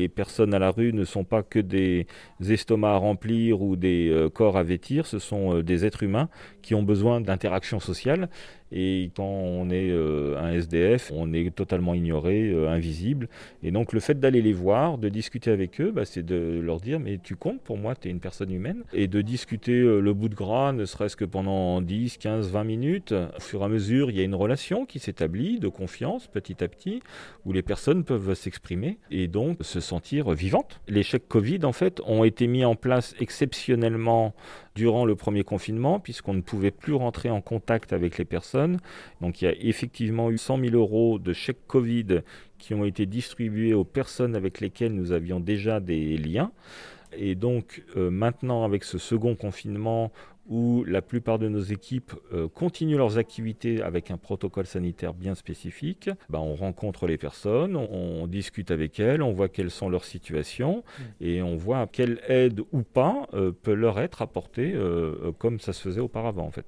Les personnes à la rue ne sont pas que des estomacs à remplir ou des euh, corps à vêtir, ce sont euh, des êtres humains qui ont besoin d'interaction sociale. Et quand on est euh, un SDF, on est totalement ignoré, invisible. Et donc le fait d'aller les voir, de discuter avec eux, bah, c'est de leur dire mais tu comptes pour moi, tu es une personne humaine. Et de discuter le bout de gras, ne serait-ce que pendant 10, 15, 20 minutes. Au fur et à mesure, il y a une relation qui s'établit de confiance petit à petit, où les personnes peuvent s'exprimer et donc se sentir vivantes. Les chèques Covid, en fait, ont été mis en place exceptionnellement durant le premier confinement, puisqu'on ne pouvait plus rentrer en contact avec les personnes. Donc il y a effectivement eu 100 000 euros de chèques Covid qui ont été distribués aux personnes avec lesquelles nous avions déjà des liens. Et donc euh, maintenant, avec ce second confinement, où la plupart de nos équipes euh, continuent leurs activités avec un protocole sanitaire bien spécifique. Bah, on rencontre les personnes, on, discute avec elles, on voit quelles sont leurs situations mmh. et on voit quelle aide ou pas euh, peut leur être apportée comme ça se faisait auparavant en fait.